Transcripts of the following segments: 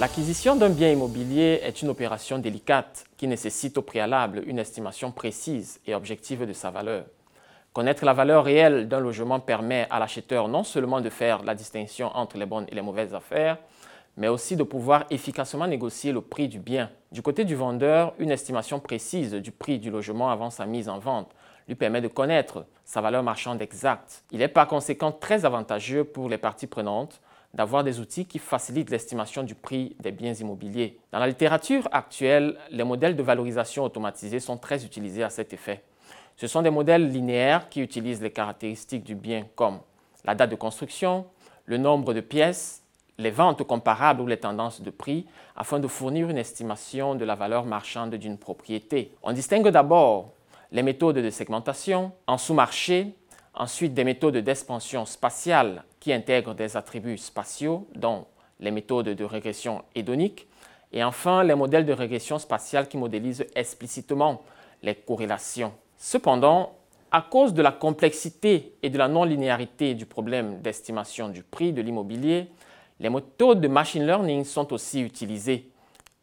L'acquisition d'un bien immobilier est une opération délicate qui nécessite au préalable une estimation précise et objective de sa valeur. Connaître la valeur réelle d'un logement permet à l'acheteur non seulement de faire la distinction entre les bonnes et les mauvaises affaires, mais aussi de pouvoir efficacement négocier le prix du bien. Du côté du vendeur, une estimation précise du prix du logement avant sa mise en vente lui permet de connaître sa valeur marchande exacte. Il est par conséquent très avantageux pour les parties prenantes d'avoir des outils qui facilitent l'estimation du prix des biens immobiliers. Dans la littérature actuelle, les modèles de valorisation automatisés sont très utilisés à cet effet. Ce sont des modèles linéaires qui utilisent les caractéristiques du bien comme la date de construction, le nombre de pièces, les ventes comparables ou les tendances de prix afin de fournir une estimation de la valeur marchande d'une propriété. On distingue d'abord les méthodes de segmentation en sous-marché, ensuite des méthodes d'expansion spatiale qui intègrent des attributs spatiaux, dont les méthodes de régression hédonique, et enfin les modèles de régression spatiale qui modélisent explicitement les corrélations. Cependant, à cause de la complexité et de la non-linéarité du problème d'estimation du prix de l'immobilier, les méthodes de machine learning sont aussi utilisées.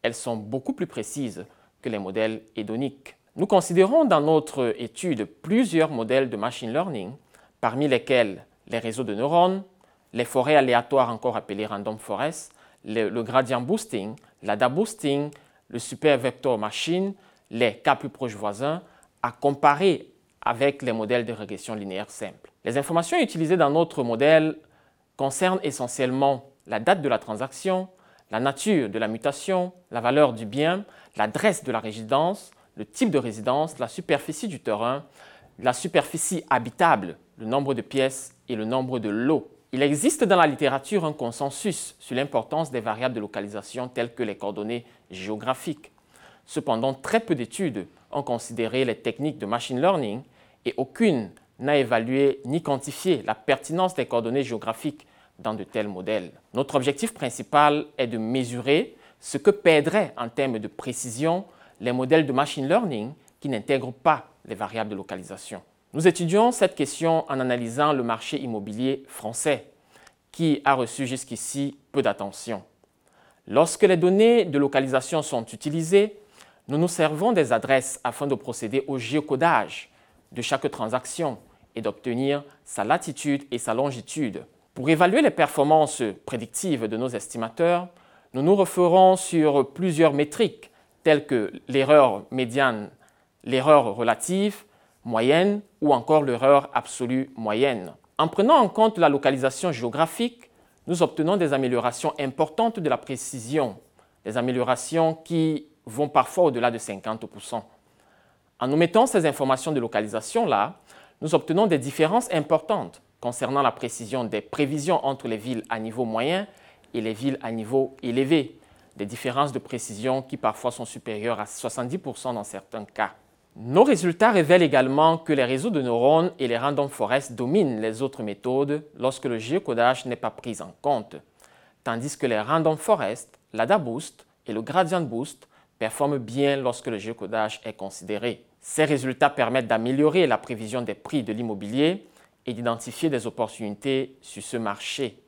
Elles sont beaucoup plus précises que les modèles hédoniques. Nous considérons dans notre étude plusieurs modèles de machine learning, parmi lesquels les réseaux de neurones, les forêts aléatoires encore appelées random forest, le, gradient boosting, l'ADA boosting, le super vector machine, les cas plus proches voisins, à comparer avec les modèles de régression linéaire simple. Les informations utilisées dans notre modèle concernent essentiellement la date de la transaction, la nature de la mutation, la valeur du bien, l'adresse de la résidence, le type de résidence, la superficie du terrain, la superficie habitable, le nombre de pièces et le nombre de lots. Il existe dans la littérature un consensus sur l'importance des variables de localisation telles que les coordonnées géographiques. Cependant, très peu d'études ont considéré les techniques de machine learning et aucune n'a évalué ni quantifié la pertinence des coordonnées géographiques dans de tels modèles. Notre objectif principal est de mesurer ce que perdraient en termes de précision les modèles de machine learning qui n'intègrent pas les variables de localisation. Nous étudions cette question en analysant le marché immobilier français, qui a reçu jusqu'ici peu d'attention. Lorsque les données de localisation sont utilisées, nous nous servons des adresses afin de procéder au géocodage de chaque transaction et d'obtenir sa latitude et sa longitude. Pour évaluer les performances prédictives de nos estimateurs, nous nous referons sur plusieurs métriques telles que l'erreur médiane, l'erreur relative, moyenne ou encore l'erreur absolue moyenne. En prenant en compte la localisation géographique, nous obtenons des améliorations importantes de la précision, des améliorations qui vont parfois au-delà de 50%. En omettant ces informations de localisation-là, nous obtenons des différences importantes concernant la précision des prévisions entre les villes à niveau moyen et les villes à niveau élevé, des différences de précision qui parfois sont supérieures à 70% dans certains cas. Nos résultats révèlent également que les réseaux de neurones et les random forests dominent les autres méthodes lorsque le géocodage n'est pas pris en compte, tandis que les random forests, l'ADA Boost et le Gradient Boost performent bien lorsque le géocodage est considéré. Ces résultats permettent d'améliorer la prévision des prix de l'immobilier et d'identifier des opportunités sur ce marché.